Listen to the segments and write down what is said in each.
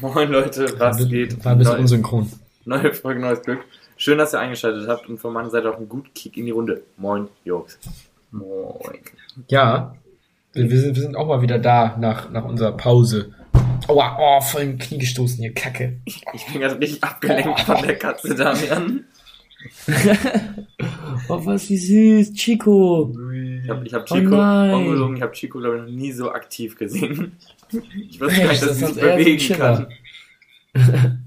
Moin Leute, was geht? War ein bisschen Neu- unsynchron. Neue Folge, neues Glück. Schön, dass ihr eingeschaltet habt und von meiner Seite auch einen guten Kick in die Runde. Moin, Jungs. Moin. Ja, wir, wir, sind, wir sind auch mal wieder da nach, nach unserer Pause. Aua, oh, voll den Knie gestoßen hier, Kacke. Ich bin gerade richtig abgelenkt von der Katze, Damian. Oh, was wie süß, Chico. Ich habe ich hab Oh Chico, nein. ungelogen, ich habe Chico, glaube ich, noch nie so aktiv gesehen. Ich Echt? gar nicht, dass Das sie bewegen kann.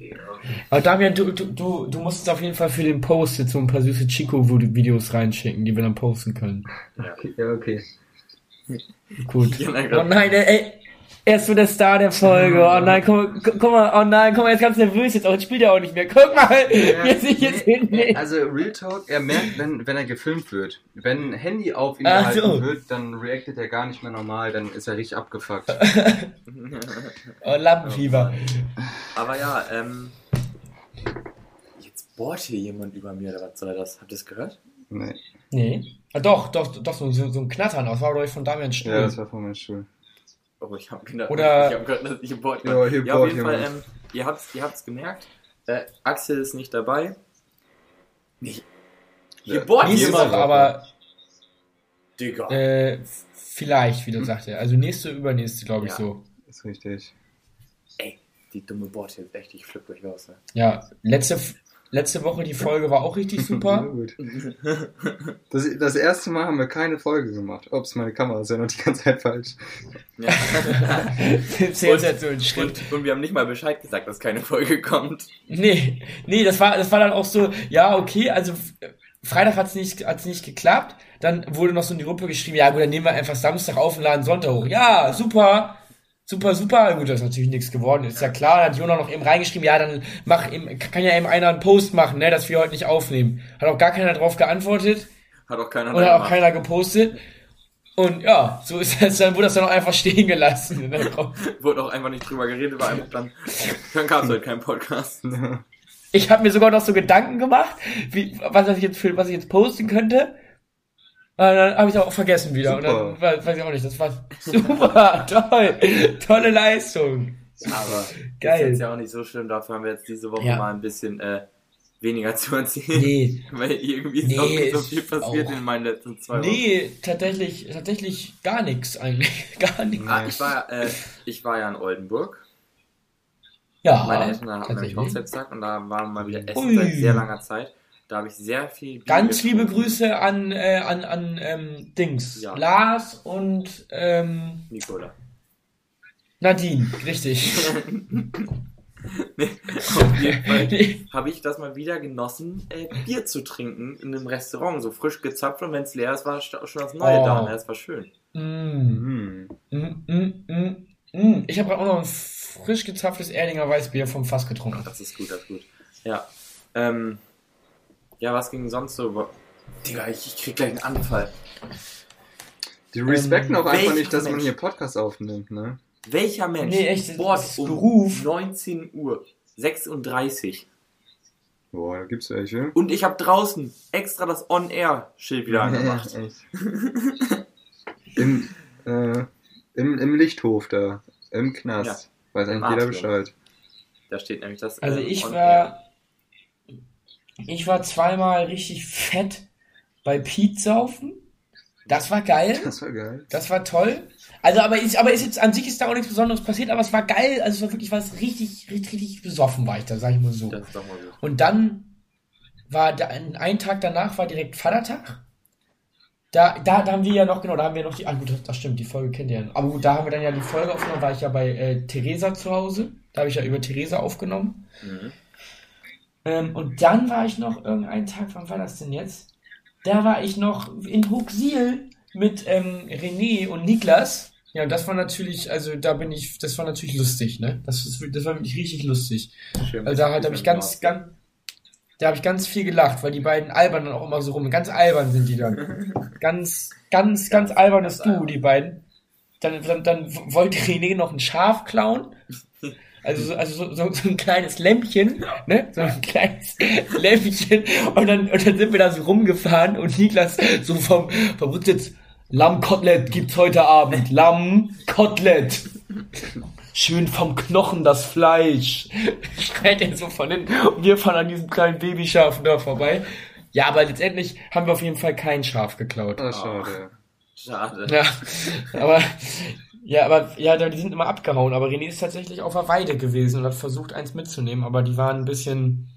Aber Damian, du, du, du, musst auf jeden Fall für den Post jetzt so ein paar süße Chico-Videos reinschicken, die wir dann posten können. Ja, okay. Gut. Oh nein, ey, er ist so der Star der Folge. Oh nein, guck, guck, guck mal, oh nein, guck mal, er ist ganz nervös jetzt, auch jetzt spielt er auch nicht mehr. Guck mal, wie er sich jetzt nee, hinlegt. also Real Talk, er merkt, wenn, wenn er gefilmt wird. Wenn ein Handy auf ihn Ach gehalten so. wird, dann reactet er gar nicht mehr normal, dann ist er richtig abgefuckt. Oh, Lampenfieber. Aber ja, ähm. Jetzt bohrt hier jemand über mir, oder was soll das? Habt ihr das gehört? Nee. Nee. Ah, doch, doch, doch, so, so so ein Knattern. Das war, glaube ich, von Damian Stuhl. Ja, das war von meinem Stuhl. Oh, ich habe gedacht, Oder- ich hab gehört, dass ich Ja, hier Ja, auf jeden Fall, ähm, ihr habt's, ihr habt's gemerkt. Äh, Axel ist nicht dabei. Nicht. Hier Ja. bohrt jemand. Woche, aber Digga. äh, vielleicht, wie du sagst er. Also nächste, übernächste, glaube ich, Ja. so. Ist richtig. Ey, die dumme Bohrt hier ist echt, ich flipp euch raus. Ne? Ja, letzte, letzte Woche die Folge war auch richtig Ja, super. gut. Das, das erste Mal haben wir keine Folge gemacht. Ups, meine Kamera ist ja noch die ganze Zeit falsch. Ja. Schritt. und, und wir haben nicht mal Bescheid gesagt, dass keine Folge kommt. Nee, nee, das war, das war dann auch so, ja, okay, also Freitag hat's nicht, hat's nicht geklappt. Dann wurde noch so in die Gruppe geschrieben, ja gut, dann nehmen wir einfach Samstag auf und laden Sonntag hoch. Ja, super, super, super. Gut, das ist natürlich nichts geworden, ist ja klar. Dann hat Jona noch eben reingeschrieben, ja, dann mach eben, kann ja eben einer einen Post machen, ne, dass wir heute nicht aufnehmen. Hat auch gar keiner drauf geantwortet Hat auch keiner oder auch gemacht. keiner gepostet. Und ja, so ist das, dann wurde das dann auch einfach stehen gelassen. Kommt- Wurde auch einfach nicht drüber geredet, war einfach dann, dann gab's halt keinen Podcast. Ich habe mir sogar noch so Gedanken gemacht, wie, was ich jetzt für, was ich jetzt posten könnte. Und dann habe ich auch vergessen wieder. Super. Und dann we- weiß ich auch nicht, das war super, toll, tolle Leistung. Aber Geil. ist jetzt ja auch nicht so schlimm, dafür haben wir jetzt diese Woche Ja. mal ein bisschen äh, weniger zu erzählen. Nee, Weil irgendwie ist Nee, auch nicht so viel passiert auch- in meinen letzten zwei Wochen. nee, tatsächlich, tatsächlich gar nichts eigentlich, gar nichts. Ah, ich war, äh, ich war ja in Oldenburg. Ja, Meine Eltern hatten nämlich. Hochzeitstag und da waren wir mal wieder essen Ui. seit sehr langer Zeit. Da habe ich sehr viel Bier Ganz liebe getrunken. Grüße an, äh, an, an ähm, Dings. Ja. Lars und ähm, Nicola. Nadine, richtig. Nee, auf jeden Fall habe ich das mal wieder genossen, äh, Bier zu trinken in einem Restaurant, so frisch gezapft und wenn es leer ist, war schon das Neue Oh. da. Ne? Das war schön. mm. Hm. Mm, mm, mm, mm. Ich habe gerade auch noch ein frisch gezapftes Erdinger Weißbier vom Fass getrunken. Das ist gut, das ist gut. Ja. Ähm, ja, was ging sonst so? Digga, ich, ich krieg gleich einen Anfall. Die respekten auch einfach welcher nicht, dass man Mensch? hier Podcast aufnimmt, ne? Welcher Mensch Nee, echt, das bohrt ist um Beruf. 19 Uhr 36 Boah, da gibt's welche. und ich habe draußen extra das On-Air-Schild wieder angemacht. Echt. Im, äh, im, Im Lichthof da. Im Knast. Weiß eigentlich jeder. Bescheid. Da steht nämlich das. Also ähm, ich On war, ich war zweimal richtig fett bei Pete saufen. Das war geil. Das war geil. Das war toll. Also, aber ist, aber ist jetzt an sich ist da auch nichts Besonderes passiert, aber es war geil. Also, es war wirklich was richtig, richtig, richtig besoffen war ich da, sag ich mal so. Das ist doch mal gut. Und dann war da, ein, ein Tag danach war direkt Vatertag. Da, da, da haben wir ja noch, genau, da haben wir noch die, ah gut, das, das stimmt, die Folge kennt ihr ja. Aber gut, da haben wir dann ja die Folge aufgenommen, war ich ja bei äh, Theresa zu Hause. Da habe ich ja über Theresa aufgenommen. Mhm. Ähm, und dann war ich noch irgendeinen Tag, wann war das denn jetzt? Da war ich noch in Huxil mit ähm, René und Niklas. Ja, und das war natürlich, also da bin ich, das war natürlich lustig, ne? Das, ist, das war wirklich richtig lustig. Schön, Also da halt habe ich ganz, ganz, da habe ich ganz viel gelacht, weil die beiden albern dann auch immer so rum. Ganz albern sind die dann. ganz, ganz, ganz albernes Duo, die beiden. Dann, dann, dann wollte René noch ein Schaf klauen. Also, so, also so, so, ein kleines Lämpchen, ne? So ein kleines Lämpchen. Und dann, und dann sind wir da so rumgefahren und Niklas so vom, vom Rücksitz, Lammkotelett gibt's heute Abend. Lammkotelett. schön vom Knochen das Fleisch. Schreit er so von hinten und wir fahren an diesem kleinen Babyschaf da vorbei. Ja, aber letztendlich haben wir auf jeden Fall kein Schaf geklaut. Ah, schade. Schade. Ja, aber ja, aber ja, die sind immer abgehauen. Aber René ist tatsächlich auf der Weide gewesen und hat versucht, eins mitzunehmen, aber die waren ein bisschen,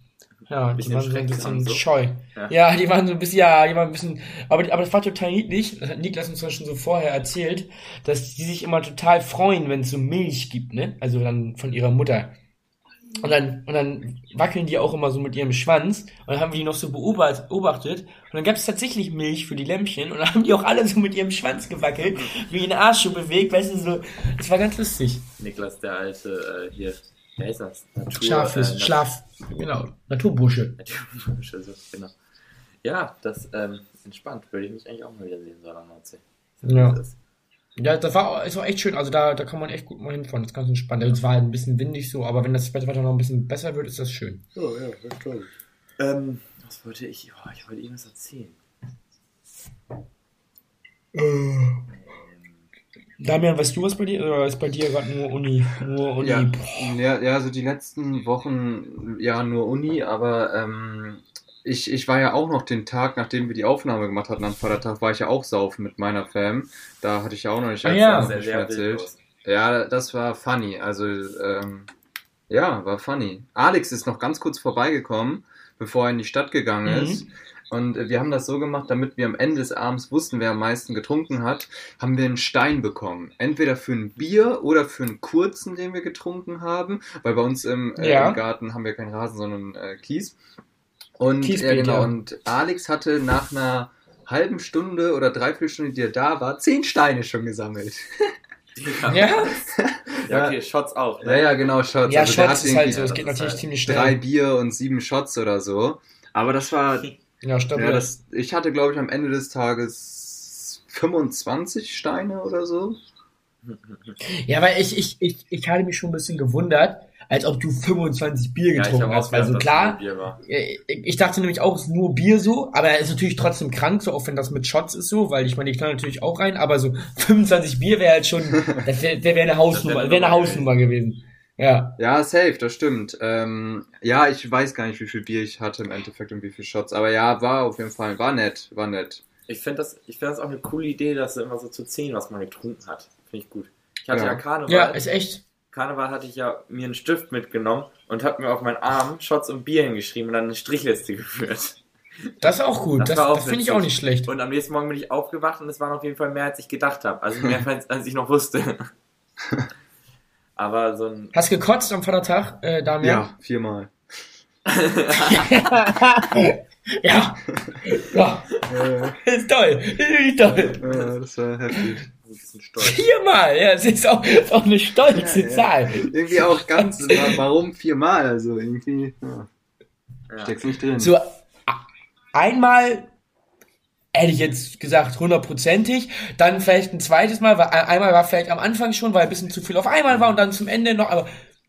ja, die waren so ein bisschen so. scheu. Ja. Ja. die waren so ein bisschen, ja, die waren ein bisschen, aber, aber das war total niedlich. Das hat Niklas uns ja schon so vorher erzählt, dass die sich immer total freuen, wenn es so Milch gibt, ne? Also dann von ihrer Mutter. Und dann, und dann wackeln die auch immer so mit ihrem Schwanz. Und dann haben wir die noch so beobacht- beobachtet. Und dann gab es tatsächlich Milch für die Lämpchen. Und dann haben die auch alle so mit ihrem Schwanz gewackelt, wie den Arsch so bewegt, weißt du, so. Das war ganz lustig. Niklas, der alte, äh, hier, wer ist das? Natur, Schlafes, äh, Schlaf, genau, Naturbursche. Naturbursche, so, genau. Ja, das, ähm, entspannt. Würde ich mich eigentlich auch mal wieder sehen, so an der Nordsee. Ja. Das ist- Ja, das war, ist auch echt schön. Also da, da kann man echt gut mal hinfahren. Das ist ganz entspannt. Es war halt ein bisschen windig so, aber wenn das Wetter noch ein bisschen besser wird, ist das schön. Oh, ja, das toll. Ähm, was wollte ich? Oh, ich wollte irgendwas erzählen. Damian, weißt du was bei dir? Oder ist bei dir gerade nur Uni? Nur Uni. Ja, ja, ja, so die letzten Wochen, ja, nur Uni, aber ähm, ich, ich war ja auch noch den Tag, nachdem wir die Aufnahme gemacht hatten am Vatertag, war ich ja auch saufen mit meiner Fam. Da hatte ich ja auch noch nicht Ah, ja. Sehr, sehr erzählt. wildlos. Ja, das war funny. Also, ähm, ja, war funny. Alex ist noch ganz kurz vorbeigekommen, bevor er in die Stadt gegangen Mhm. ist. Und äh, wir haben das so gemacht, damit wir am Ende des Abends wussten, wer am meisten getrunken hat, haben wir einen Stein bekommen. Entweder für ein Bier oder für einen kurzen, den wir getrunken haben, weil bei uns im, äh, Ja. im Garten haben wir keinen Rasen, sondern äh, Kies. Und Kiesbeet, ja, genau. ja. Und Alex hatte nach einer halben Stunde oder dreiviertel Stunde, die er da war, zehn Steine schon gesammelt. Ja. Ja? ja, okay, Shots auch. Ja, ja, genau, Shots. Ja, Also Shots hat ist halt so. Es geht natürlich halt ziemlich drei schnell. Bier und sieben Shots oder so. Aber das war, Ja, stabil. ja, das, ich hatte, glaube ich, am Ende des Tages 25 Steine oder so. Ja, weil ich, ich, ich, ich hatte mich schon ein bisschen gewundert, als ob du 25 Bier Ja, ich getrunken habe hast. auch Weil gedacht, so klar, äh, ich dachte nämlich auch, es ist nur Bier so, aber er ist natürlich trotzdem krank, so auch wenn das mit Shots ist so, weil ich meine, ich kann natürlich auch rein, aber so 25 Bier wäre halt schon, das wäre wär eine Hausnummer, wäre eine Nummer Hausnummer gewesen. Ja. Ja, safe, das stimmt. Ähm, ja, ich weiß gar nicht, wie viel Bier ich hatte im Endeffekt und wie viel Shots. Aber ja, war auf jeden Fall, war nett, war nett. Ich finde das, ich finde das auch eine coole Idee, dass immer so zu zehn, was man getrunken hat. Finde ich gut. Ich hatte Ja. ja, Karneval. Ja, ist echt. Karneval hatte ich ja mir einen Stift mitgenommen und habe mir auf meinen Arm Shots und Bier hingeschrieben und dann eine Strichliste geführt. Das ist auch gut. Das Das, das finde ich auch nicht schlecht. Und am nächsten Morgen bin ich aufgewacht und es waren auf jeden Fall mehr, als ich gedacht habe. Also mehr, als, als ich noch wusste. Aber so ein. Hast gekotzt am Vatertag, äh, Damian? Ja, viermal. Ja. Ja. Äh, Ist toll. Ist toll. äh, das war heftig. Viermal. Ja, das ist auch, ist auch eine stolze Ja, ja. Zahl. Irgendwie auch ganz, warum viermal? Also irgendwie, ja, Ja. steck's nicht drin. So, einmal hätte ich jetzt gesagt hundertprozentig, dann vielleicht ein zweites Mal, weil einmal war vielleicht am Anfang schon, weil ein bisschen zu viel auf einmal war und dann zum Ende noch, aber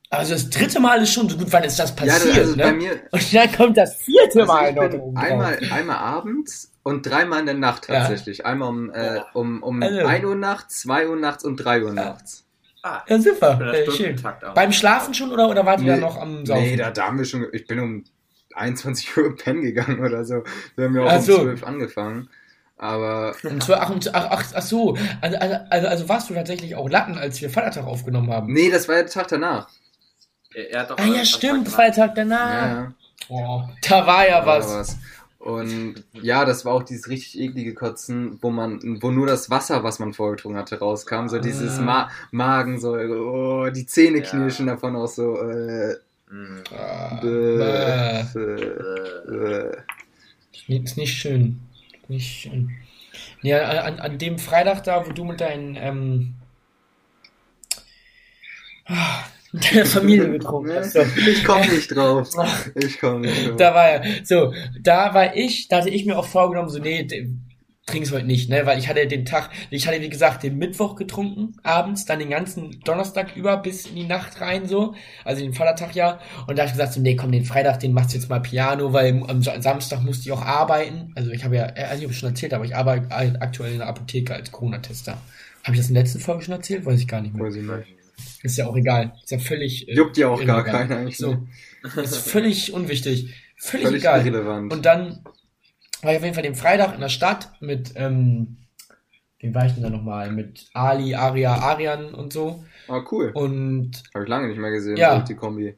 also das dritte Mal ist schon so gut, wann ist das ja, passiert, also ne? bei mir, und dann kommt das vierte also Mal einmal, einmal abends und dreimal in der Nacht Ja. tatsächlich. Einmal um, äh, um, um Also. 1 Uhr nachts, 2 Uhr nachts und 3 Uhr nachts. Ah, Ja, super, äh, schön. Beim Schlafen schon oder, oder wart ihr Nee, dann noch am Saufen? Nee, da, da haben wir schon, ich bin um 21 Uhr pennen gegangen oder so. Wir haben ja auch Ach um so. 12 angefangen. Aber Und zwar, ach, ach, ach, ach so, also, also, also, also warst du tatsächlich auch Latten, als wir Vatertag aufgenommen haben? nee, das war ja der Tag danach. Er, hat doch Ah ja, stimmt, Freitag danach. Ja, Oh, da war ja da war was. was. Und ja, das war auch dieses richtig eklige Kotzen, wo man, wo nur das Wasser, was man vorgetrunken hatte, rauskam. So dieses Ah. Ma Magen, so, oh, die Zähne Ja. knirschen davon auch so, äh. Ah, bäh, bäh. äh, Äh, äh. Nee, Ist nicht schön. Nicht schön. Ja, an, an dem Freitag da, wo du mit deinen ähm, ah, der Familie getrunken hast. So. Ich komm nicht drauf. Ich komm nicht drauf. Da war er. So, da war ich, da hatte ich mir auch vorgenommen, so, nee, trink's heute nicht, ne, weil ich hatte den Tag, ich hatte wie gesagt den Mittwoch getrunken, abends, dann den ganzen Donnerstag über bis in die Nacht rein, so, also den Vatertag ja, und da habe ich gesagt, so, nee, komm, den Freitag, den machst du jetzt mal Piano, weil am Sa- Samstag musste ich auch arbeiten, also ich habe ja, äh, also ich habe schon erzählt, aber ich arbeite aktuell in der Apotheke als Corona-Tester. Habe ich das in der letzten Folge schon erzählt? Weiß ich gar nicht mehr. Weiß ich nicht. Ist ja auch egal. Ist ja völlig. äh, Juckt ja auch gar irrelevant. keiner eigentlich. So. Ist völlig unwichtig. Völlig, Völlig egal. irrelevant. Und dann war ich auf jeden Fall den Freitag in der Stadt mit, ähm, wen war ich denn da nochmal? Mit Ali, Aria, Arian und so. Ah, cool. Und Habe ich lange nicht mehr gesehen, Ja. die Kombi.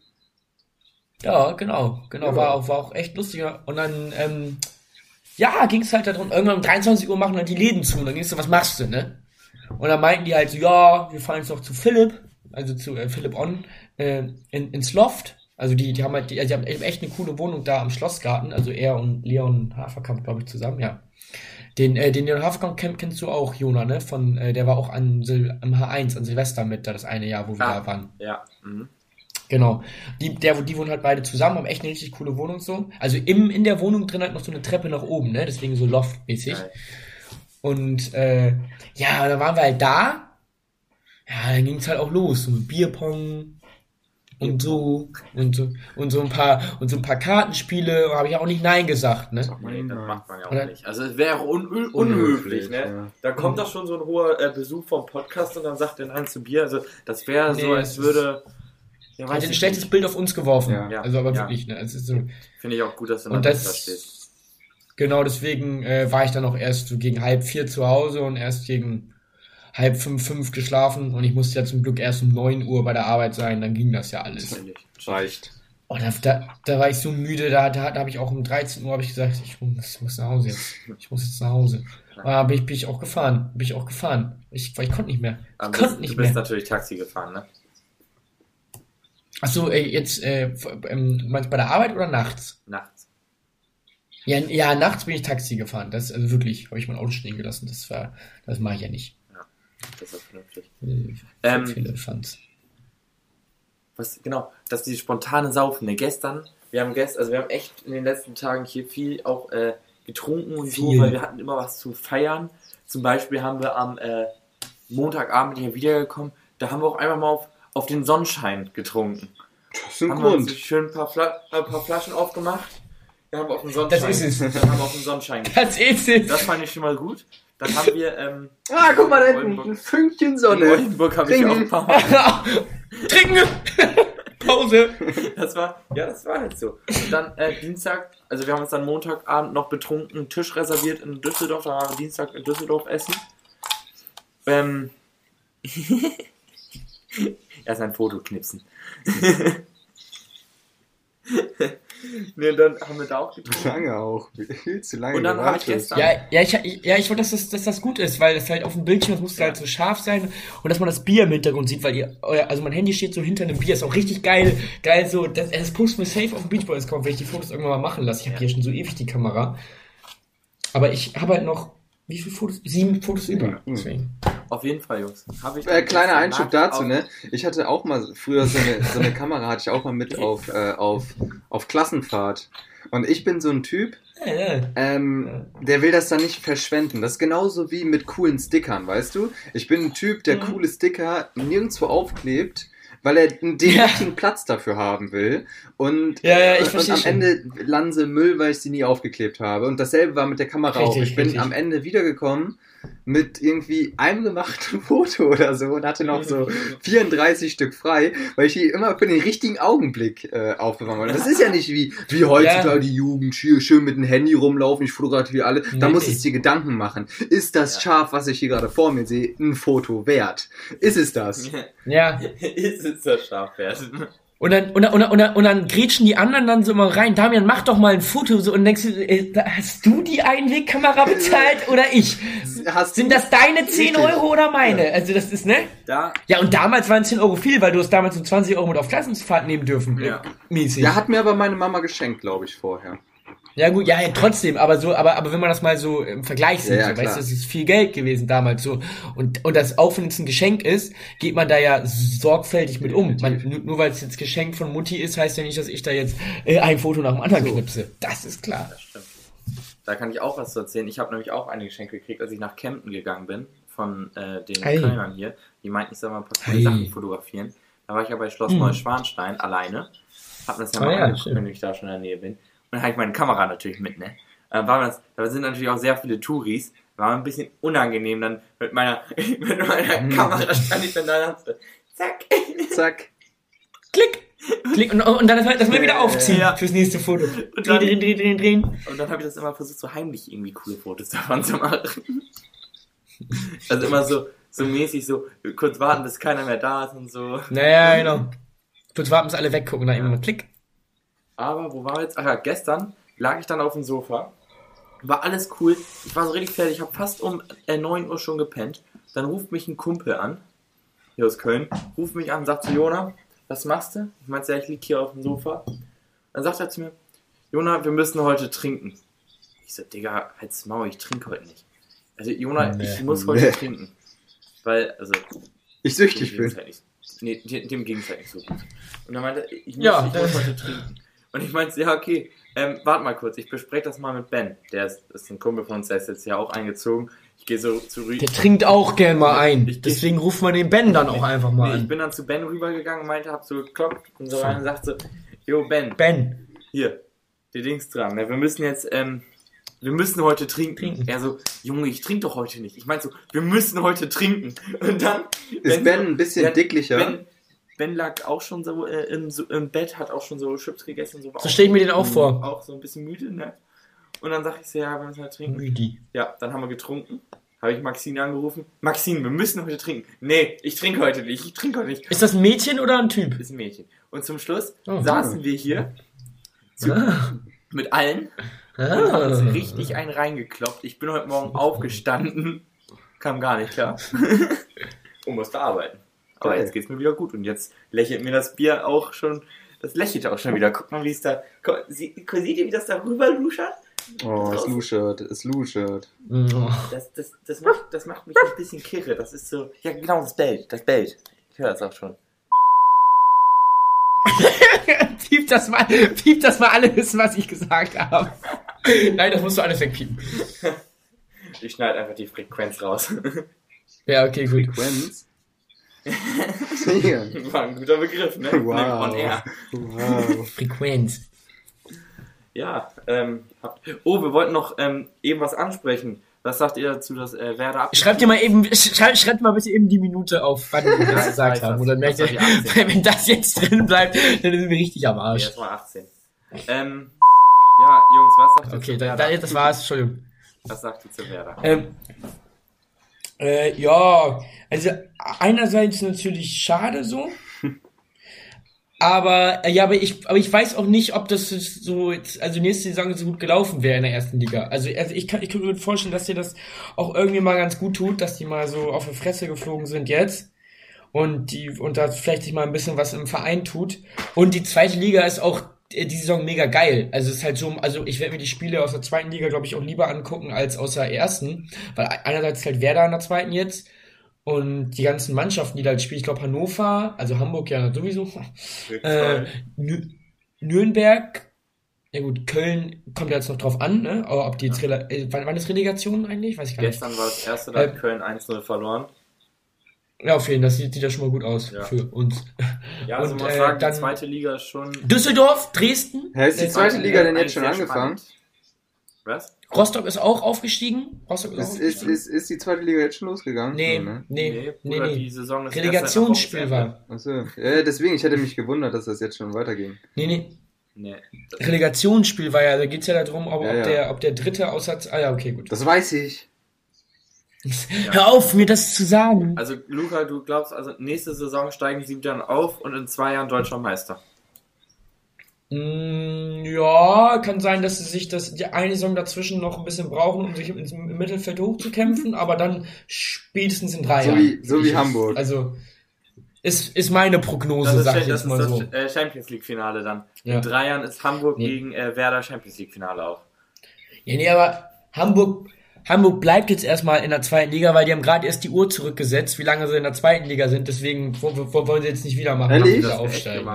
ja, genau, genau, Ja. war, auch, war auch echt lustig. Und dann, ähm, ja, ging es halt darum, irgendwann um 23 Uhr machen dann die Läden zu. Und dann ging's so, was machst du, ne? Und dann meinten die halt so, ja, wir fahren jetzt noch zu Philipp, also zu äh, Philipp On, äh, in, ins Loft. Also die, die haben halt, die, also die haben echt eine coole Wohnung da am Schlossgarten. Also er und Leon Haferkamp, glaube ich, zusammen, ja. Den, äh, den Leon Haferkamp kenn, kennst du auch, Jona, ne? Von, äh, der war auch an Sil am H1, an Silvester mit, da das eine Jahr, wo wir Ah. da waren. Ja. Mhm. Genau. Die, der, die wohnen halt beide zusammen, haben echt eine richtig coole Wohnung so. Also im, in der Wohnung drin halt noch so eine Treppe nach oben, ne? Deswegen so Loft-mäßig. Und äh, ja, dann waren wir halt da. Ja, dann ging's halt auch los. So mit Bierpong und so. Und so, und so ein paar, und so ein paar Kartenspiele. Habe ich auch nicht Nein gesagt, ne? Nee, das macht man ja auch Oder- nicht. Also es wäre un un unhöflich, Unhöflich, ne? ja. Da kommt doch schon so ein hoher äh, Besuch vom Podcast und dann sagt der Nein zu Bier. Also das wäre so, Nee, als das würde. Ja, Hat ein schlechtes nicht. Bild auf uns geworfen. Ja. Ja. Also aber Ja. wirklich, ne? Es ist so, Finde ich auch gut, dass du Und da das- stehst. Genau, deswegen äh, war ich dann auch erst so gegen halb vier zu Hause und erst gegen halb fünf, fünf geschlafen und ich musste ja zum Glück erst um neun Uhr bei der Arbeit sein, dann ging das ja alles. Reicht. Oh, da, da, da war ich so müde, da, da, da habe ich auch um 13 Uhr hab ich gesagt, ich muss, ich muss nach Hause jetzt. Ich muss jetzt nach Hause. Und dann bin ich, bin ich auch gefahren. Bin ich auch gefahren. Ich, weil ich konnte nicht mehr. Ich Aber konnte du nicht bist mehr. natürlich Taxi gefahren, ne? Achso, jetzt, äh, ähm, meinst du bei der Arbeit oder nachts? Nachts. Ja, ja, nachts bin ich Taxi gefahren. Das, also wirklich, habe ich mein Auto stehen gelassen. Das war, das mache ich ja nicht. Das ist vernünftig. Äh, Ähm, viele fand's. Was, genau, dass die spontane Saufen. Ne? Gestern, wir haben gestern, also wir haben echt in den letzten Tagen hier viel auch äh, getrunken und so, Viel. weil wir hatten immer was zu feiern. Zum Beispiel haben wir am äh, Montagabend hier wiedergekommen, da haben wir auch einmal mal auf, auf den Sonnenschein getrunken. Das ist ein haben wir uns Grund. schön ein paar, Fla ein paar Flaschen aufgemacht. Dann haben wir auf den Sonnenschein. Das ist es. Dann haben wir auf den Sonnenschein. Das ist es. Das fand ich schon mal gut. Dann haben wir, ähm, Ah, guck mal da hinten, ein Fünkchen in Sonne. Oldenburg habe ich auch ein paar Mal Trinken! Pause! Das war, ja, das war halt so. Und dann äh, Dienstag, also wir haben uns dann Montagabend noch betrunken einen Tisch reserviert in Düsseldorf, da waren wir Dienstag in Düsseldorf essen. Ähm, erst ein Foto knipsen. Ne, dann haben wir da auch getrunken. Lange auch. Viel zu lange. Und dann habe ich gestern, Ja, ja, ich, ja, ich wollte, dass das, dass das gut ist, weil das halt auf dem Bildschirm, das musste halt so scharf sein und dass man das Bier im Hintergrund sieht, weil ihr, euer, also mein Handy steht so hinter einem Bier, ist auch richtig geil, geil so, das, das posten wir safe auf dem Beachboys kommen, wenn ich die Fotos irgendwann mal machen lasse. Ich habe Ja. hier schon so ewig die Kamera. Aber ich habe halt noch, wie viele Fotos? Sieben Fotos über. Ja, hm. Deswegen. Auf jeden Fall, Jungs. Hab ich Äh, kleiner Einschub dazu, ne? Ich hatte auch mal früher so eine, so eine Kamera, hatte ich auch mal mit auf, äh, auf, auf Klassenfahrt. Und ich bin so ein Typ, ähm, der will das dann nicht verschwenden. Das ist genauso wie mit coolen Stickern, weißt du? Ich bin ein Typ, der Mhm. coole Sticker nirgendwo aufklebt, weil er den Ja. richtigen Platz dafür haben will. Und, Ja, ja, ich und versteh am schon. Ende landen sie im Müll, weil ich sie nie aufgeklebt habe. Und dasselbe war mit der Kamera auch. Richtig, Ich bin richtig. am Ende wiedergekommen mit irgendwie einem gemachten Foto oder so und hatte noch so 34 Stück frei, weil ich die immer für den richtigen Augenblick äh, aufbewahren wollte. Das ist ja nicht wie, wie heutzutage Ja. die Jugend hier schön mit dem Handy rumlaufen, ich fotografiere alle. Da Nee, muss nee. es dir Gedanken machen. Ist das Ja. Schaf, was ich hier gerade vor mir sehe, ein Foto wert? Ist es das? ja. ist es das Schafwert? Und dann, und, dann, und, dann, und, dann, und dann grätschen die anderen dann so immer rein. Damian, mach doch mal ein Foto so und denkst du, äh, hast du die Einwegkamera bezahlt oder ich? Hast Sind das deine 10 Richtig. Euro oder meine? Also das ist, ne? Da, Ja, und damals waren 10 Euro viel, weil du hast damals um 20 Euro mit auf Klassenfahrt nehmen dürfen. Ja. Mäßig. Ja, hat mir aber meine Mama geschenkt, glaube ich, vorher. Ja gut, ja, ja, trotzdem, aber so, aber, aber wenn man das mal so im Vergleich sieht, Ja, ja, so, weißt du, das ist viel Geld gewesen damals so. Und, und das, auch wenn es ein Geschenk ist, geht man da ja sorgfältig mit um. Man, nur, nur weil es jetzt Geschenk von Mutti ist, heißt ja nicht, dass ich da jetzt äh, ein Foto nach dem anderen So. knipse. Das ist klar. Das stimmt. Da kann ich auch was zu erzählen. Ich habe nämlich auch eine Geschenke gekriegt, als ich nach Kempten gegangen bin, von äh, den Ei. Kölnern hier. Die meinten, ich soll mal ein paar Ei. Sachen fotografieren. Da war ich ja bei Schloss Hm. Neuschwanstein alleine. Hab mir das ja Ah mal ja, angeguckt, wenn ich da schon in der Nähe bin. Dann habe ich meine Kamera natürlich mit, ne? Äh, war das, da sind natürlich auch sehr viele Touris. War ein bisschen unangenehm dann mit meiner, mit meiner Hm. Kamera stand ich dann da und zack. Zack. Klick. Klick. Und, und dann das mal wieder aufziehen Ja. fürs nächste Foto. Und Drehen, dann- drehen, drehen, drehen, drehen. Und dann habe ich das immer versucht, so heimlich irgendwie coole Fotos davon zu machen. Also immer so, so mäßig so, kurz warten, bis keiner mehr da ist und so. Naja, genau. Kurz warten, bis alle weggucken, dann immer mal Klick. Aber wo war jetzt? Ach ja, gestern lag ich dann auf dem Sofa. War alles cool. Ich war so richtig fertig. Ich habe fast um äh, 9 Uhr schon gepennt. Dann ruft mich ein Kumpel an. Hier aus Köln. Ruft mich an und sagt zu Jona, was machst du? Ich meinte, ja, ich lieg hier auf dem Sofa. Dann sagt er zu mir, Jona, wir müssen heute trinken. Ich so, Digga, halt's Maul, ich trinke heute nicht. Also, Jona, Nee. ich muss heute Nee. trinken. Weil, also, Ich süchtig dem bin. halt nicht. Nee, dem, ging es halt nicht so gut. Und dann meinte er, ich muss, Ja, ich muss das- heute trinken. Und ich meinte, ja, okay, ähm, warte mal kurz, ich bespreche das mal mit Ben. Der ist, ist ein Kumpel von uns, der ist jetzt ja auch eingezogen. Ich gehe so zu Rü Der trinkt auch gern mal ein. Ich Deswegen ruft man den Ben dann auch einfach mal nee, ich bin dann zu Ben rübergegangen und meinte, hab so geklopft und so rein und sagt so, Jo, Ben, Ben. hier, die Dings dran. Ne? Wir müssen jetzt, ähm, wir müssen heute trinken. Trinken. Er so, Junge, ich trinke doch heute nicht. Ich meinte so, wir müssen heute trinken. Und dann Ist Ben ein bisschen Ben- dicklicher? Ben, ben lag auch schon so, äh, im, so im Bett, hat auch schon so Chips gegessen. So, So stelle ich mir den auch vor. auch so ein bisschen müde, ne? Und dann sag ich so, ja, wir müssen halt trinken. Müdi. Ja, dann haben wir getrunken. Habe ich Maxine angerufen. Maxine, wir müssen heute trinken. Nee, ich trinke heute nicht. Ich trinke heute nicht. Ist das ein Mädchen oder ein Typ? Ist ein Mädchen. Und zum Schluss Oh. saßen wir hier zu, Ah. mit allen und haben uns Ah. richtig einen reingekloppt. Ich bin heute Morgen aufgestanden. Kam gar nicht klar. und musste arbeiten. Aber Geil. jetzt geht's mir wieder gut. Und jetzt lächelt mir das Bier auch schon. Das lächelt auch schon wieder. Guck mal, wie es da. guck, Sie, seht ihr, wie das da rüber luschert? Oh, es luschert, es luschert. Das, das, das, macht, das macht mich ein bisschen kirre. Das ist so. Ja, genau, das bellt. Das bellt. Ich höre das auch schon. piep das mal, piep das mal alle wissen, was ich gesagt habe. Nein, das musst du alles wegpiepen. Ich schneide einfach die Frequenz raus. Ja, okay, gut. Frequenz? War ein guter Begriff, ne? Wow. On air. Wow. Frequenz. Ja, ähm, habt- oh, wir wollten noch ähm, eben was ansprechen. Was sagt ihr dazu, dass äh, Werder ab? Schreibt dir mal eben, schrei, schreibt mal bitte eben die Minute auf, wann wir das gesagt haben. dann merkt Das ihr, war die 18. wenn das jetzt drin bleibt, dann sind wir richtig am Arsch. das war 18. Ähm, ja, Jungs, was sagt ihr Okay, zu Werder? da, das war's, Entschuldigung. Was sagt ihr zu Werder? Ähm, äh, ja, also einerseits natürlich schade so. Aber äh, ja, aber ich, aber ich weiß auch nicht, ob das so jetzt, also nächste Saison so gut gelaufen wäre in der ersten Liga. Also, also ich kann, ich kann mir vorstellen, dass dir das auch irgendwie mal ganz gut tut, dass die mal so auf die Fresse geflogen sind jetzt und die und da vielleicht sich mal ein bisschen was im Verein tut. Und die zweite Liga ist auch die Saison mega geil. Also es ist halt so, also ich werde mir die Spiele aus der zweiten Liga, glaube ich, auch lieber angucken als aus der ersten. Weil einerseits halt Werder in der zweiten jetzt und die ganzen Mannschaften, die da halt spielen, ich glaube Hannover, also Hamburg ja sowieso, äh, Nü Nürnberg, ja gut, Köln kommt ja jetzt noch drauf an, ne? Aber ob die jetzt, Rele äh, wann, wann ist Relegation eigentlich? Weiß ich gar nicht. Gestern war das erste, da hat Äh, Köln 1-0 verloren. Ja, auf jeden Fall, das sieht, sieht ja schon mal gut aus Ja. für uns. Ja, also Und, man äh, dann- die zweite Liga ist schon. Düsseldorf, Dresden, Hä, ist die zweite Liga denn jetzt schon angefangen? spannend. Was? Rostock ist auch aufgestiegen. Rostock ist, Ist, ist, aufgestiegen. ist, ist die zweite Liga jetzt schon losgegangen? nee, Ja, ne? nee, nee, nee, die Saison ist Relegationsspiel war. Achso. Ja, deswegen, ich hätte mich gewundert, dass das jetzt schon weiterging. Nee, nee. Nee. Relegationsspiel war ja, da geht's ja darum, ob, Ja, ob, ja. Der, ob der dritte außer. Ah ja, okay, gut. Das weiß ich. Hör auf, mir das zu sagen. Also, Luca, du glaubst, also nächste Saison steigen sie dann auf und in zwei Jahren deutscher Meister. Mm, ja, kann sein, dass sie sich das die eine Saison dazwischen noch ein bisschen brauchen, um sich im, im Mittelfeld hochzukämpfen, aber dann spätestens in drei So Jahren. wie, so wie Hamburg. Also ist, ist meine Prognose, Das ist, sag ich das, jetzt mal ist so. das äh, Champions League Finale dann. Ja. In drei Jahren ist Hamburg Nee. gegen äh, Werder Champions League Finale auch. Ja, nee, aber Hamburg, Hamburg bleibt jetzt erstmal in der zweiten Liga, weil die haben gerade erst die Uhr zurückgesetzt, wie lange sie in der zweiten Liga sind, deswegen wo, wo, wollen sie jetzt nicht wieder machen, Ehrlich? wieder aufsteigen.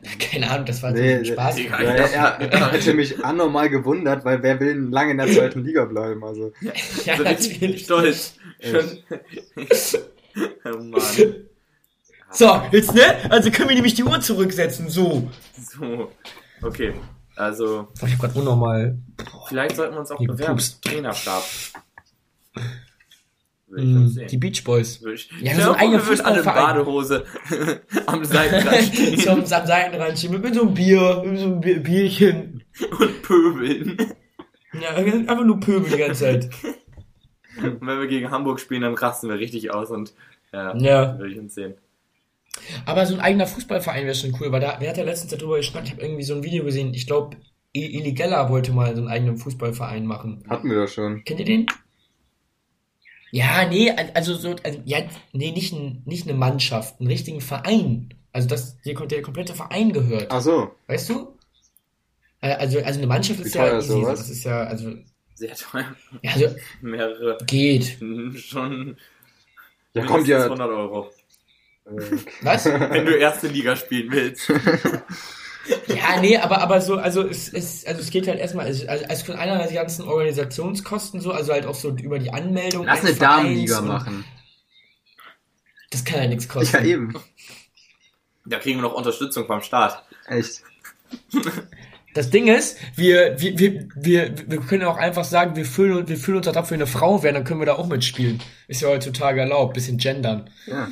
Ja, Keine Ahnung, das war Nee, nee, Spaß. nee, Digga, Ja, ich er, hätte mich anormal gewundert, weil wer will denn lange in der zweiten Liga bleiben? Also, Ja, so richtig natürlich. stolz. Oh Mann. So, jetzt, ne? Also können wir nämlich die Uhr zurücksetzen, so. So. Okay. Also, ich hab grad unnormal. vielleicht sollten wir uns auch bewerben. gepupst. Trainerstab. Ich Mm. Die Beach Boys. Würde ich, Ja, Stell so würden alle. Badehose am Seitenrand stehen so am Seitenrand stehen, mit, so einem Bier, mit so einem Bier, Bierchen. und pöbeln. Ja, einfach nur Pöbel die ganze Zeit. Und wenn wir gegen Hamburg spielen, dann rasten wir richtig aus und ja, Ja. würde ich uns sehen. Aber so ein eigener Fußballverein wäre schon cool, weil da, wer hat ja letztens darüber geschnackt, ich habe irgendwie so ein Video gesehen, ich glaube, Eli Geller wollte mal so einen eigenen Fußballverein machen. Hatten wir doch schon. Kennt ihr den? Ja, nee, also so, also, ja, nee, nicht, ein, nicht eine Mannschaft, einen richtigen Verein. Also, dass der, der komplette Verein gehört. Ach so. Weißt du? Äh, Also, also eine Mannschaft ist ja easy. Das ist ja, also, Sehr teuer. ja, also, Mehrere, geht. schon Ja, kommt ja. 100 Euro. Was? Wenn du erste Liga spielen willst. Ja, nee, aber, aber so, also es, es, also es geht halt erstmal, also, also also von einer der ganzen Organisationskosten so, also halt auch so über die Anmeldung. Lass eine Damenliga machen. Das kann ja nichts kosten. Ja, eben. Da kriegen wir noch Unterstützung vom Staat. Echt. Das Ding ist, wir, wir, wir, wir, wir können auch einfach sagen, wir fühlen, uns- wir fühlen uns, als ob wir eine Frau wären, dann können wir da auch mitspielen. Ist ja heutzutage erlaubt, bisschen gendern. Ja.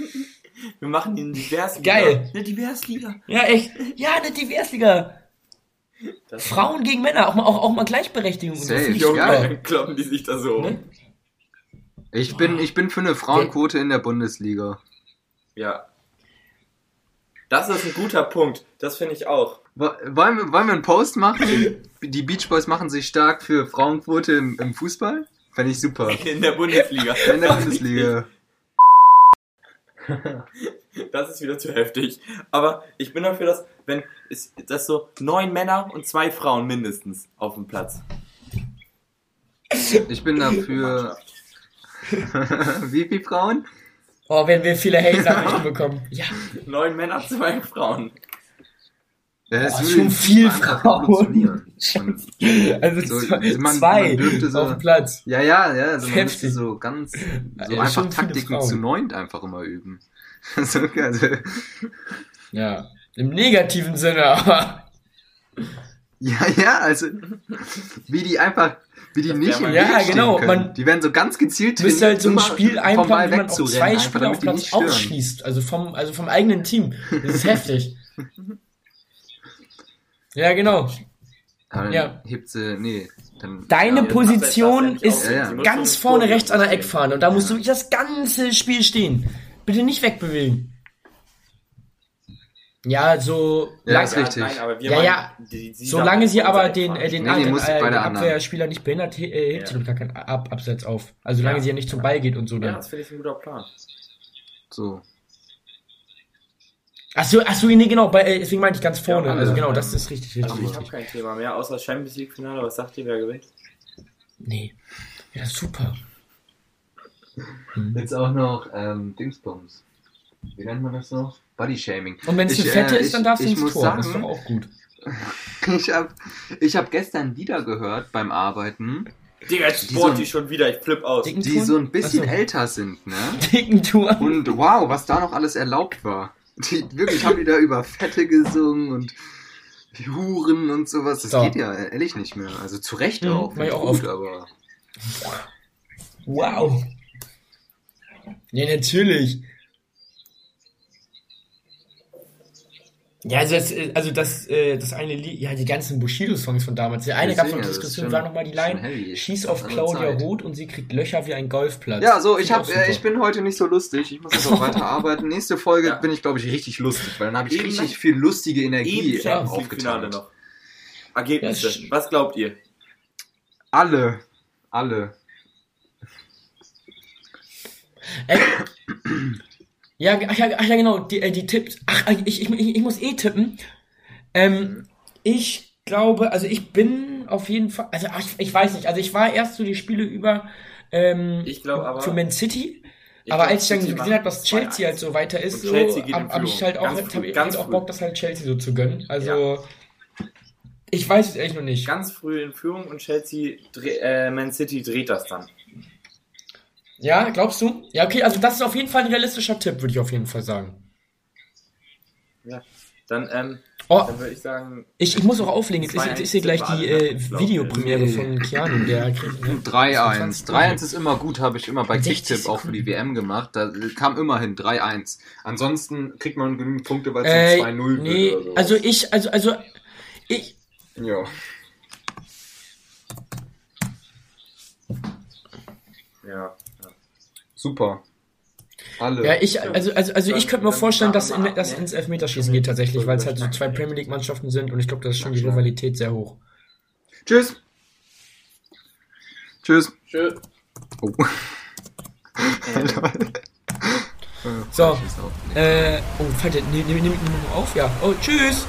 Wir machen die eine Diversliga. Geil. Eine Diversliga. Ja, echt. Ja, eine Diversiga. Das Frauen gegen Männer, auch mal, auch, auch mal Gleichberechtigung. und so, Safe, geil. super. dann kloppen die sich da so um. Ne? Ich bin, ich bin für eine Frauenquote in der Bundesliga. Ja. Das ist ein guter Punkt. Das finde ich auch. Wo- Wollen wir, wollen wir einen Post machen? Die Beach Boys machen sich stark für Frauenquote im, im Fußball? Fände ich super. In der Bundesliga. In der Bundesliga. Das ist wieder zu heftig. Aber ich bin dafür, dass, wenn, ist, das so neun Männer und zwei Frauen mindestens auf dem Platz. Ich bin dafür. Wie viele Frauen? Oh, wenn wir viele Hate-Nachrichten bekommen. Ja, Neun Männer, zwei Frauen. Ja, das würde schon viel Frauen. Und- also So, zwei, man- zwei man dürfte so- auf dem Platz. Ja, ja, ja, also man Heftig. müsste so ganz, so Ja, einfach Taktiken zu neunt einfach immer üben. so, also, Ja, im negativen Sinne, aber ja, ja, also, wie die einfach, wie die Das nicht im Ja, stehen genau, können. man- die werden so ganz gezielt müsste halt so ein Spiel vom einplanen, Ball wie man auch zwei Spieler auf Platz ausschließt. Also vom, also vom eigenen Team. Das ist heftig. Ja, genau. Dann Ja. hebt sie, nee, dann. Deine ja, Position ja ist. Ja, ja. Ganz vorne vor- rechts an der Eckfahne und da musst du wirklich das ganze Spiel stehen. Bitte nicht wegbewegen. Ja, so Ja, lang, ist richtig. nein, aber wir Ja, ja. die- die solange sie aber den, äh, den, Nee, den, äh, den. Abwehrspieler nicht behindert, äh, hebt Ja. sie doch gar keinen Ab Abseits auf. Also solange Ja. sie ja nicht zum Ball geht und so Ja, dann. das finde ich ein guter Plan. So. Achso, achso, nee, genau, bei, äh, deswegen meinte ich ganz vorne. Ja, also genau, das ist richtig, richtig, Also ich habe kein Thema mehr, außer Champions League Finale. Was sagt ihr, wer gewinnt? Nee. Ja, super. Jetzt auch noch, ähm, Dingsbums. Wie nennt man das noch? Body Shaming. Und wenn es eine Ich, Fette äh, ist, dann darfst du ins muss Tor. das ist sagen- doch auch gut. Ich hab, ich hab gestern Lieder gehört beim Arbeiten, Digga, jetzt Die bohrt so- die schon wieder. Ich flipp aus. Die so ein bisschen Achso. älter sind, ne? Dicken Tour. Und wow, was da noch alles erlaubt war. Die, wirklich haben die da über Fette gesungen und Huren und sowas. Das So. geht ja ehrlich nicht mehr. Also zu Recht Mhm, auch. ich Finde auch gut, oft. aber. Wow. Ja, natürlich. Ja, also das, äh, also das, äh, das eine Lied, ja, die ganzen Bushido-Songs von damals. Der eine gab es noch Diskussion, war nochmal die Line, schieß auf Claudia Zeit. Roth und sie kriegt Löcher wie ein Golfplatz. Ja, so, ich, hab, äh, ich bin heute nicht so lustig. Ich muss jetzt auch weiter arbeiten. Nächste Folge Ja. bin ich, glaube ich, richtig lustig, weil dann habe ich Eben richtig viel lustige Energie Finale aufgetankt. noch. Ergebnisse. Ja, Was glaubt ihr? Alle. Alle. Ey, ja, ach ja, ach ja, genau, die, äh, die Tipps. Ach, ich, ich, ich, ich muss eh tippen. Ähm, ich glaube, also ich bin auf jeden Fall, also ach, ich, ich weiß nicht, also ich war erst so die Spiele über ähm, Ich glaub aber- für Man City. Aber glaub, als ich dann City gesehen habe, dass Chelsea 2-1. halt so weiter ist, so, habe hab ich halt auch, Ganz hab ich ganz halt auch. Bock, das halt Chelsea so zu gönnen. Also, ich weiß es echt noch nicht. Ganz früh in Führung und Chelsea, äh, Man City dreht das dann. Ja, glaubst du? Ja, okay, also das ist auf jeden Fall ein realistischer Tipp, würde ich auf jeden Fall sagen. Ja. Dann, ähm, Oh, Dann würde ich sagen, ich, ich muss auch auflegen. Ich, ich, ich sehe gleich die äh, Videopremiere von Keanu. Der kriegt, ne? 3-1. 3-1 ist immer gut, habe ich immer bei 60 Kicktipp auch für die WM gemacht. Da kam immerhin 3-1. Ansonsten kriegt man genügend Punkte, weil es Äh, ein 2-0 nee, wird oder so. also ich, also, also, ich, Ja. ja. Super. Alle. ja, ich, also, also, also ich könnte mir vorstellen, dass in, das ins Elfmeterschießen geht tatsächlich, weil es halt so zwei Premier League Mannschaften sind und ich glaube, das ist schon die Rivalität sehr hoch. Tschüss. Tschüss. Tschö. Oh. So, äh, oh, warte, nimm, nimm, nimm auf, ja. Oh, tschüss!